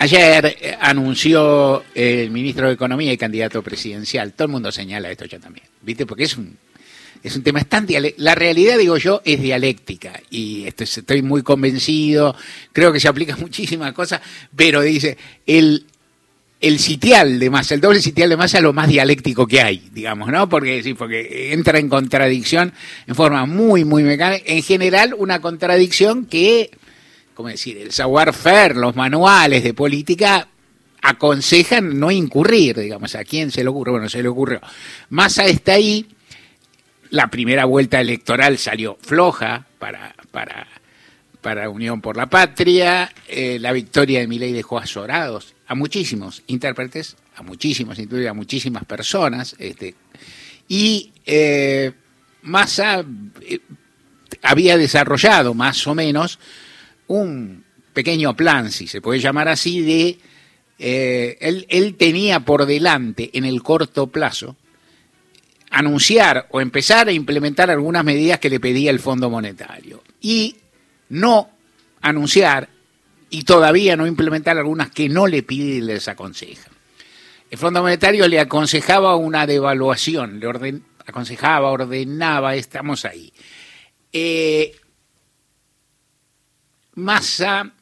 Ayer eh, anunció el ministro de Economía y candidato presidencial. Todo el mundo señala esto ya también, ¿viste? Porque es un, es un tema tan La realidad, digo yo, es dialéctica y estoy muy convencido. Creo que se aplica muchísimas cosas, pero dice, el, el sitial de masa, el doble sitial de masa es lo más dialéctico que hay, digamos, ¿no? Porque sí, porque entra en contradicción en forma muy, muy mecánica. En general, una contradicción que ¿cómo decir? El savoir-faire, los manuales de política aconsejan no incurrir, digamos, ¿a quién se le ocurre? Bueno, se le ocurrió. Massa está ahí, la primera vuelta electoral salió floja para, para, para Unión por la Patria, eh, la victoria de Milei dejó azorados a muchísimos intérpretes, a muchísimos, a muchísimas personas, este, y eh, Massa eh, había desarrollado más o menos un pequeño plan, si se puede llamar así, de... Eh, él, él tenía por delante en el corto plazo anunciar o empezar a implementar algunas medidas que le pedía el Fondo Monetario y no anunciar y todavía no implementar algunas que no le pide y les aconseja. El Fondo Monetario le aconsejaba una devaluación, le aconsejaba, ordenaba, estamos ahí. Eh, Massa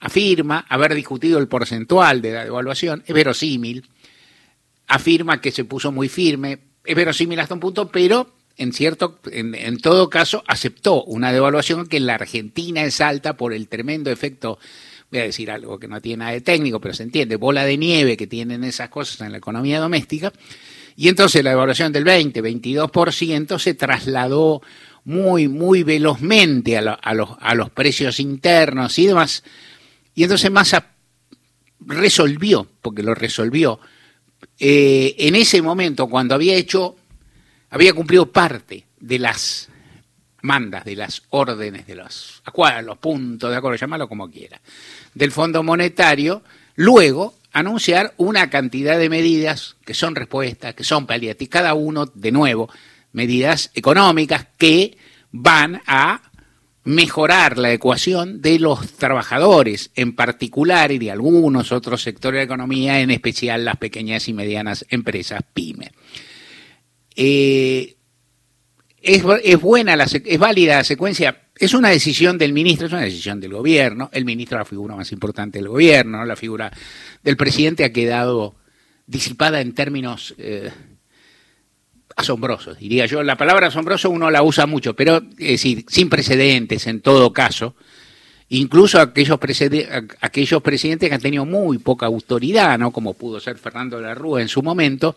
afirma haber discutido el porcentual de la devaluación, es verosímil, afirma que se puso muy firme, es verosímil hasta un punto, pero en cierto, en, todo caso, aceptó una devaluación que en la Argentina es alta por el tremendo efecto, voy a decir algo que no tiene nada de técnico, pero se entiende, bola de nieve que tienen esas cosas en la economía doméstica, y entonces la devaluación del 20, 22% se trasladó muy, muy velozmente a, los, a los precios internos y demás. Y entonces Massa resolvió, porque lo resolvió, eh, en ese momento cuando había hecho, había cumplido parte de las mandas, de las órdenes, de los acuerdos, los puntos de acuerdo, llamarlo como quiera, del Fondo Monetario, luego anunciar una cantidad de medidas que son respuestas, que son paliativas, cada uno, de nuevo, medidas económicas que van a mejorar la ecuación de los trabajadores en particular y de algunos otros sectores de la economía, en especial las pequeñas y medianas empresas pyme. Eh, es, buena, la, es válida la secuencia, es una decisión del ministro, es una decisión del gobierno, el ministro es la figura más importante del gobierno, la figura del presidente ha quedado disipada en términos... Eh, asombrosos, diría yo. La palabra asombroso uno la usa mucho, pero es decir, sin precedentes en todo caso. Incluso aquellos, aquellos presidentes que han tenido muy poca autoridad, ¿no? como pudo ser Fernando de la Rúa en su momento,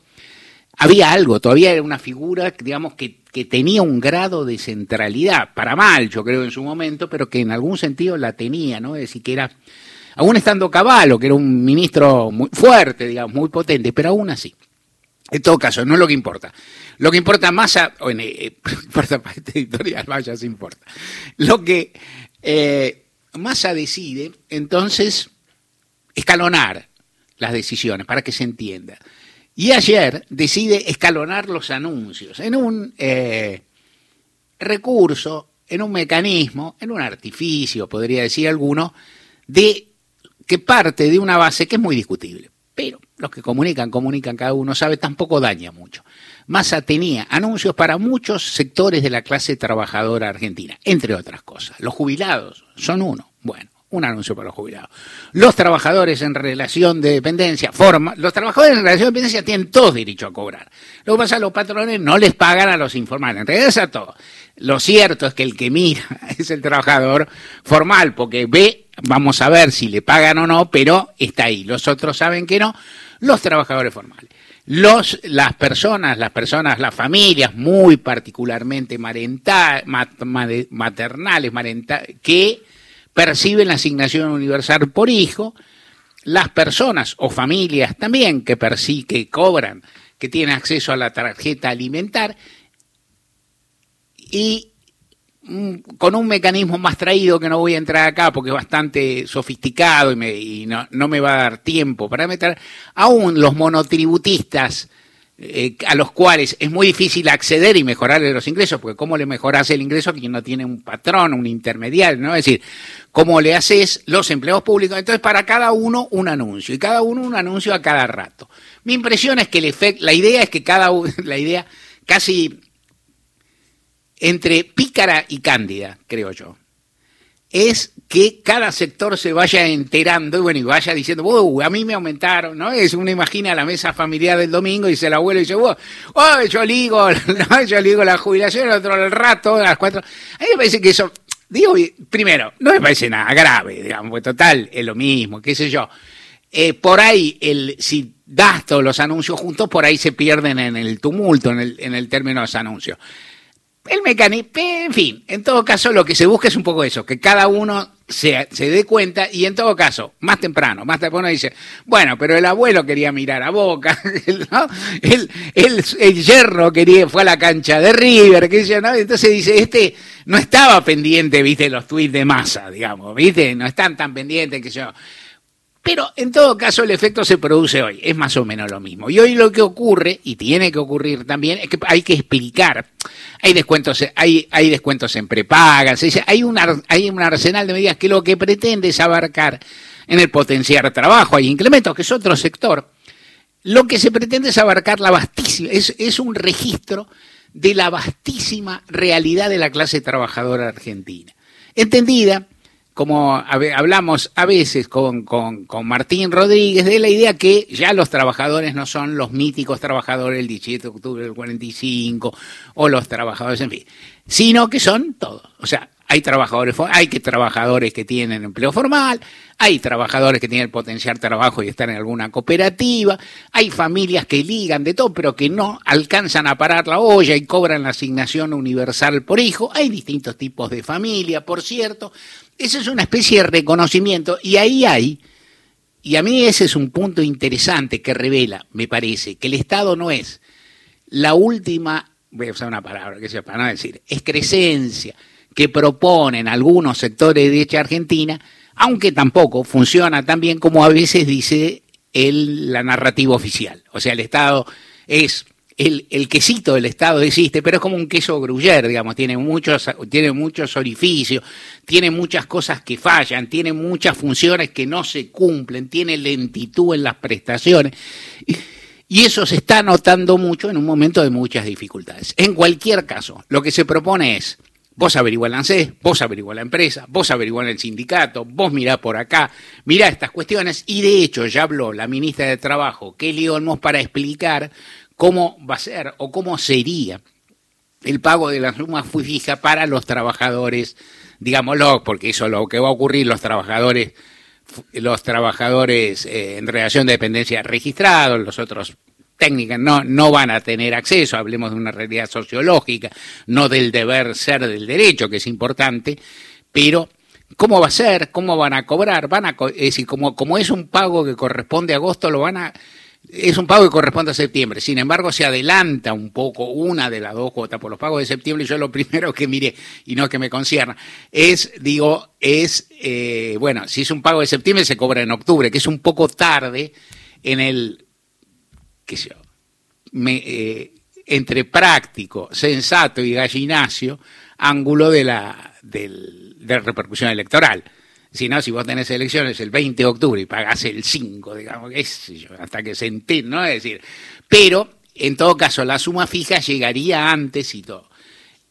había algo, todavía era una figura, digamos, que, que, tenía un grado de centralidad, para mal, yo creo, en su momento, pero que en algún sentido la tenía, ¿no? Es decir, que era, aún estando Caballo, que era un ministro muy fuerte, digamos, muy potente, pero aún así. En todo caso, no es lo que importa. Lo que importa más, a, bueno, eh, importa para este editorial, vaya, se importa. Lo que eh, Massa decide, entonces, escalonar las decisiones para que se entienda. Y ayer decide escalonar los anuncios en un eh, recurso, en un mecanismo, en un artificio, podría decir alguno, de que parte de una base que es muy discutible. Pero los que comunican, comunican, cada uno sabe, tampoco daña mucho. Massa tenía anuncios para muchos sectores de la clase trabajadora argentina, entre otras cosas. Los jubilados son uno. Bueno, un anuncio para los jubilados. Los trabajadores en relación de dependencia, forma, los trabajadores en relación de dependencia tienen todos derecho a cobrar. Lo que pasa es que los patrones no les pagan a los informales, en realidad es a todos. Lo cierto es que el que mira es el trabajador formal, porque ve, vamos a ver si le pagan o no, pero está ahí. Los otros saben que no los trabajadores formales. Los, las personas, las personas, las familias muy particularmente maternales, que perciben la asignación universal por hijo, las personas o familias también que, que cobran, que tienen acceso a la tarjeta alimentar, y con un mecanismo más traído que no voy a entrar acá porque es bastante sofisticado y, no, me va a dar tiempo para meter, aún los monotributistas eh, a los cuales es muy difícil acceder y mejorarle los ingresos, porque ¿cómo le mejoras el ingreso a quien no tiene un patrón, un intermediario? ¿no? Es decir, ¿cómo le haces los empleos públicos? Entonces, para cada uno un anuncio, y cada uno un anuncio a cada rato. Mi impresión es que el efecto, la idea es que cada uno, la idea casi entre pícara y cándida, creo yo es que cada sector se vaya enterando y bueno, y vaya diciendo, wow, a mí me aumentaron, ¿no? Es uno imagina la mesa familiar del domingo y dice el abuelo y dice, oh, yo ligo, yo ligo la jubilación, el otro el rato, a las cuatro. A mí me parece que eso, digo, primero, no me parece nada grave, digamos, pues total, es lo mismo, qué sé yo. Eh, por ahí, el, si das todos los anuncios juntos, por ahí se pierden en el tumulto, en el, en el término de los anuncios el mecanismo, en fin, en todo caso lo que se busca es un poco eso, que cada uno se, se dé cuenta y en todo caso, más temprano, más temprano dice, bueno, pero el abuelo quería mirar a Boca, el, el, yerno quería, fue a la cancha de River, que ¿no? entonces dice, este no estaba pendiente, viste, los tweets de masa, digamos, viste, no están tan pendientes que yo. Pero en todo caso el efecto se produce hoy, es más o menos lo mismo. Y hoy lo que ocurre, y tiene que ocurrir también, es que hay que explicar. Hay descuentos, hay, hay descuentos en prepagas, hay, un, hay un arsenal de medidas que lo que pretende es abarcar en el potenciar trabajo, hay incrementos, que es otro sector. Lo que se pretende es abarcar la vastísima, es, es un registro de la vastísima realidad de la clase trabajadora argentina. Entendida como hablamos a veces con, con, Martín Rodríguez, de la idea que ya los trabajadores no son los míticos trabajadores del 17 de octubre del 45 o los trabajadores, en fin, sino que son todos. O sea, hay trabajadores, hay que trabajadores que tienen empleo formal, hay trabajadores que tienen potencial trabajo y están en alguna cooperativa, hay familias que ligan de todo, pero que no alcanzan a parar la olla y cobran la asignación universal por hijo. Hay distintos tipos de familia, por cierto. Esa es una especie de reconocimiento y ahí hay, y a mí ese es un punto interesante que revela, me parece, que el Estado no es la última, voy a usar una palabra que sea para no decir, excrescencia que proponen algunos sectores de derecha argentina, aunque tampoco funciona tan bien como a veces dice la narrativa oficial. O sea, el Estado es el, quesito del Estado existe, pero es como un queso gruyer, digamos, tiene muchos, tiene muchos orificios, tiene muchas cosas que fallan, tiene muchas funciones que no se cumplen, tiene lentitud en las prestaciones. Y eso se está notando mucho en un momento de muchas dificultades. En cualquier caso, lo que se propone es Vos ANSES, vos averiguás la empresa, vos averiguás el sindicato, vos mirá por acá, mirá estas cuestiones. Y de hecho ya habló la ministra de Trabajo, Kelly Olmos, para explicar cómo va a ser o cómo sería el pago de la suma fija para los trabajadores, digámoslo, porque eso es lo que va a ocurrir, los trabajadores los trabajadores eh, en relación de dependencia registrados, los otros técnicas no, no van a tener acceso, hablemos de una realidad sociológica, no del deber ser del derecho, que es importante, pero ¿cómo va a ser? ¿Cómo van a cobrar? Van a, es decir, como, como es un pago que corresponde a agosto, lo van a, es un pago que corresponde a septiembre. Sin embargo, se adelanta un poco una de las dos cuotas por los pagos de septiembre. Yo lo primero que miré, y no que me concierna, es, digo, es, eh, bueno, si es un pago de septiembre, se cobra en octubre, que es un poco tarde en el qué sé yo, eh, entre práctico, sensato y gallinacio, ángulo de la, de repercusión electoral. Si no, si vos tenés elecciones el 20 de octubre y pagás el 5, digamos, hasta que se entiende, ¿no? Es decir, pero en todo caso la suma fija llegaría antes y todo.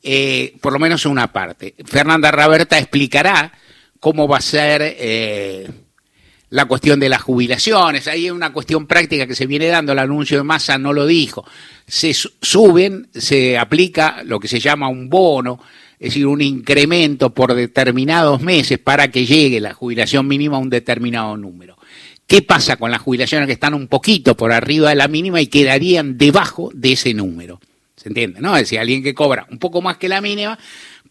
Eh, por lo menos una parte. Fernanda Raberta explicará cómo va a ser eh, la cuestión de las jubilaciones, ahí hay una cuestión práctica que se viene dando, el anuncio de masa no lo dijo, se suben, se aplica lo que se llama un bono, es decir, un incremento por determinados meses para que llegue la jubilación mínima a un determinado número. ¿Qué pasa con las jubilaciones que están un poquito por arriba de la mínima y quedarían debajo de ese número? ¿Se entiende? ¿No? Es decir, alguien que cobra un poco más que la mínima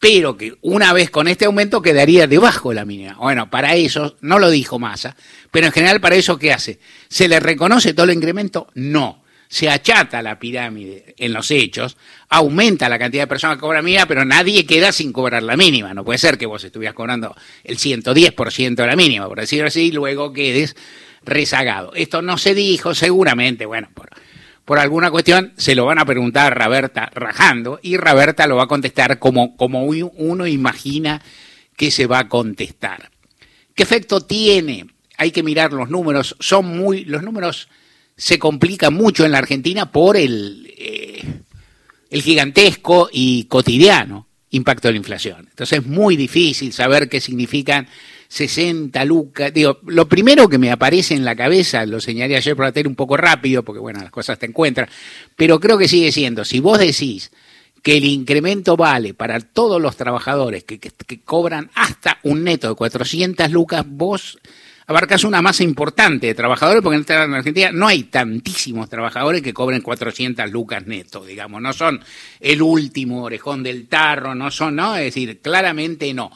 pero que una vez con este aumento quedaría debajo de la mínima. Bueno, para eso, no lo dijo Massa, pero en general para eso, ¿qué hace? ¿Se le reconoce todo el incremento? No. Se achata la pirámide en los hechos, aumenta la cantidad de personas que cobran mínima, pero nadie queda sin cobrar la mínima. No puede ser que vos estuvieras cobrando el 110% de la mínima, por decirlo así, y luego quedes rezagado. Esto no se dijo, seguramente, bueno, por, por alguna cuestión, se lo van a preguntar a Raberta rajando y Raberta lo va a contestar como, como uno imagina que se va a contestar. ¿Qué efecto tiene? Hay que mirar los números, son muy, los números se complican mucho en la Argentina por el, eh, el gigantesco y cotidiano impacto de la inflación. Entonces es muy difícil saber qué significan 60 lucas. Digo, lo primero que me aparece en la cabeza, lo señalé ayer por hacer un poco rápido, porque bueno, las cosas te encuentran, pero creo que sigue siendo, si vos decís que el incremento vale para todos los trabajadores que, que cobran hasta un neto de 400 lucas, vos abarcas una masa importante de trabajadores, porque en Argentina no hay tantísimos trabajadores que cobren 400 lucas neto, digamos, no son el último orejón del tarro, no son, ¿no? Es decir, claramente no.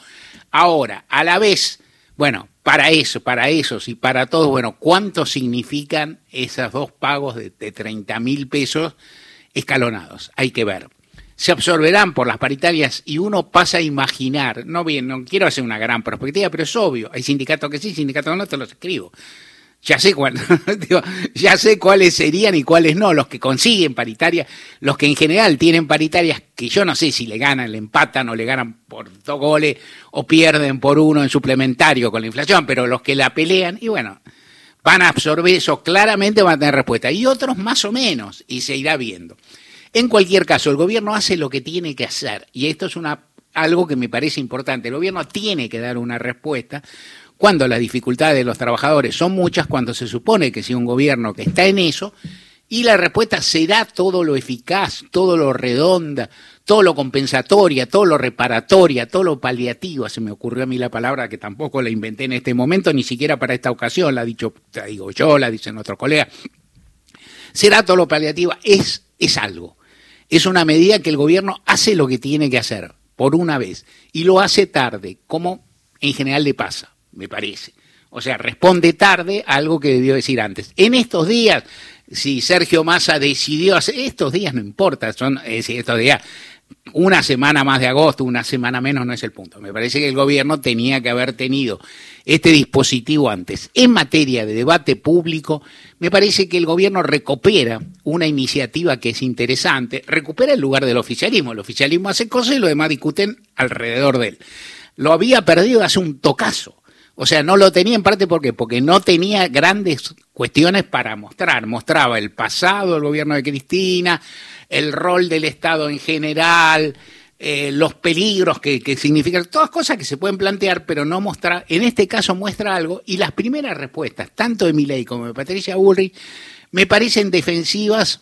Ahora, a la vez, bueno, para eso, para esos y para todos, bueno, ¿cuánto significan esos dos pagos de, de 30 mil pesos escalonados? Hay que ver se absorberán por las paritarias y uno pasa a imaginar, no bien, no quiero hacer una gran perspectiva, pero es obvio, hay sindicatos que sí, sindicatos que no, te los escribo. Ya sé, ya sé cuáles serían y cuáles no, los que consiguen paritarias, los que en general tienen paritarias que yo no sé si le ganan, le empatan o le ganan por dos goles o pierden por uno en suplementario con la inflación, pero los que la pelean, y bueno, van a absorber eso, claramente van a tener respuesta. Y otros más o menos, y se irá viendo. En cualquier caso, el gobierno hace lo que tiene que hacer y esto es una, algo que me parece importante. El gobierno tiene que dar una respuesta cuando las dificultades de los trabajadores son muchas, cuando se supone que sea un gobierno que está en eso, y la respuesta será todo lo eficaz, todo lo redonda, todo lo compensatoria, todo lo reparatoria, todo lo paliativa. Se me ocurrió a mí la palabra que tampoco la inventé en este momento, ni siquiera para esta ocasión, la, dicho, digo yo, la dicen otros colegas. Será todo lo paliativa, es, es algo es una medida que el gobierno hace lo que tiene que hacer, por una vez, y lo hace tarde, como en general le pasa, me parece. O sea, responde tarde a algo que debió decir antes. En estos días, si Sergio Massa decidió hacer, estos días no importa, son estos días, una semana más de agosto, una semana menos no es el punto. Me parece que el gobierno tenía que haber tenido este dispositivo antes. En materia de debate público, me parece que el gobierno recupera una iniciativa que es interesante, recupera el lugar del oficialismo. El oficialismo hace cosas y los demás discuten alrededor de él. Lo había perdido hace un tocazo. O sea, no lo tenía en parte ¿por porque no tenía grandes cuestiones para mostrar. Mostraba el pasado del gobierno de Cristina, el rol del Estado en general, eh, los peligros que, que, significan, todas cosas que se pueden plantear, pero no mostrar, en este caso muestra algo, y las primeras respuestas, tanto de Milei como de Patricia Bullrich, me parecen defensivas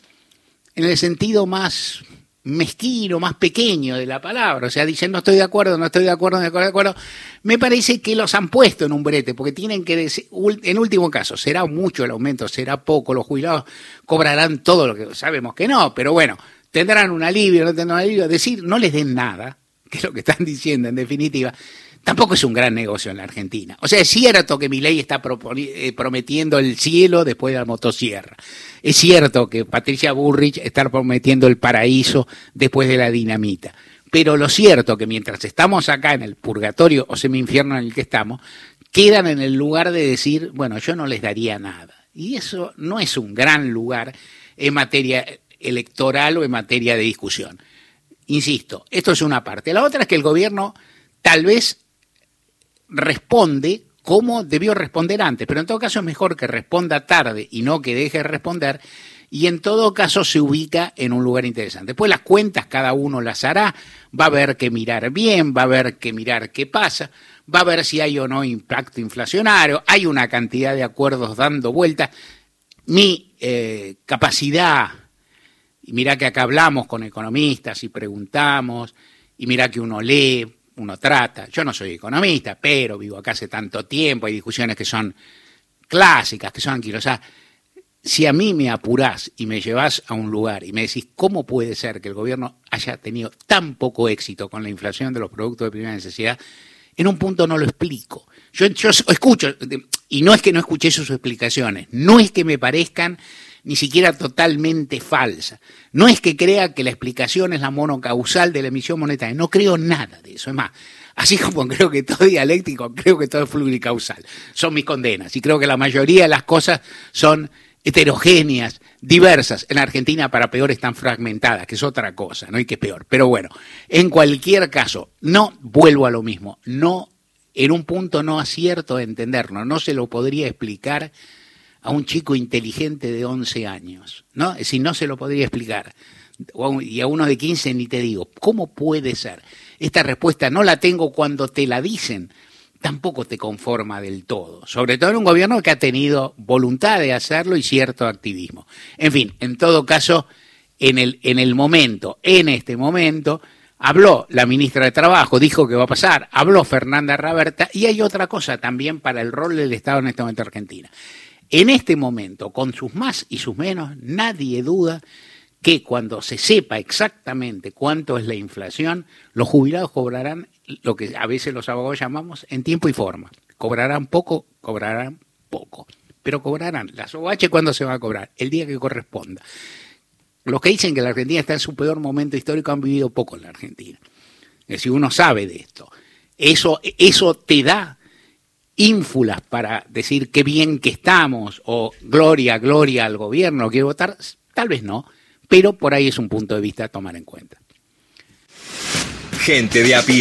en el sentido más mezquino, más pequeño de la palabra, o sea, dicen no estoy de acuerdo, no estoy de acuerdo, no estoy de acuerdo, me parece que los han puesto en un brete, porque tienen que decir, en último caso, será mucho el aumento, será poco, los jubilados cobrarán todo lo que sabemos que no, pero bueno, tendrán un alivio, no tendrán un alivio, decir no les den nada, que es lo que están diciendo en definitiva, tampoco es un gran negocio en la Argentina. O sea, es cierto que mi ley está eh, prometiendo el cielo después de la motosierra. Es cierto que Patricia Burrich está prometiendo el paraíso después de la dinamita. Pero lo cierto que mientras estamos acá en el purgatorio o semi-infierno en el que estamos, quedan en el lugar de decir, bueno, yo no les daría nada. Y eso no es un gran lugar en materia electoral o en materia de discusión. Insisto, esto es una parte. La otra es que el gobierno tal vez responde como debió responder antes, pero en todo caso es mejor que responda tarde y no que deje de responder, y en todo caso se ubica en un lugar interesante. Después las cuentas cada uno las hará, va a haber que mirar bien, va a haber que mirar qué pasa, va a ver si hay o no impacto inflacionario, hay una cantidad de acuerdos dando vueltas. Mi eh, capacidad, y mira que acá hablamos con economistas y preguntamos, y mira que uno lee, uno trata. Yo no soy economista, pero vivo acá hace tanto tiempo, hay discusiones que son clásicas, que son anquilosas. Si a mí me apurás y me llevas a un lugar y me decís cómo puede ser que el gobierno haya tenido tan poco éxito con la inflación de los productos de primera necesidad, en un punto no lo explico. Yo escucho, y no es que no escuché sus explicaciones, no es que me parezcan ni siquiera totalmente falsa. No es que crea que la explicación es la monocausal de la emisión monetaria, no creo nada de eso. Es más, así como creo que todo es dialéctico, creo que todo es pluricausal. Son mis condenas y creo que la mayoría de las cosas son heterogéneas diversas. En Argentina, para peor, están fragmentadas, que es otra cosa, ¿no? hay que peor. Pero bueno, en cualquier caso, no vuelvo a lo mismo. No, en un punto no acierto a entenderlo. No se lo podría explicar a un chico inteligente de 11 años, ¿no? Decir, no se lo podría explicar. Y a uno de 15 ni te digo, ¿cómo puede ser? Esta respuesta no la tengo cuando te la dicen, tampoco te conforma del todo, sobre todo en un gobierno que ha tenido voluntad de hacerlo y cierto activismo. En fin, en todo caso, en el, en el momento, en este momento, habló la ministra de Trabajo, dijo que va a pasar, habló Fernanda Raberta y hay otra cosa también para el rol del Estado en este momento en Argentina. En este momento, con sus más y sus menos, nadie duda que cuando se sepa exactamente cuánto es la inflación, los jubilados cobrarán lo que a veces los abogados llamamos en tiempo y forma. Cobrarán poco, cobrarán poco, pero cobrarán. Las OH cuando se va a cobrar, el día que corresponda. Los que dicen que la Argentina está en su peor momento histórico han vivido poco en la Argentina. Es decir, uno sabe de esto. Eso, eso te da ínfulas para decir qué bien que estamos o gloria, gloria al gobierno, quiero votar, tal vez no, pero por ahí es un punto de vista a tomar en cuenta. Gente de a pie.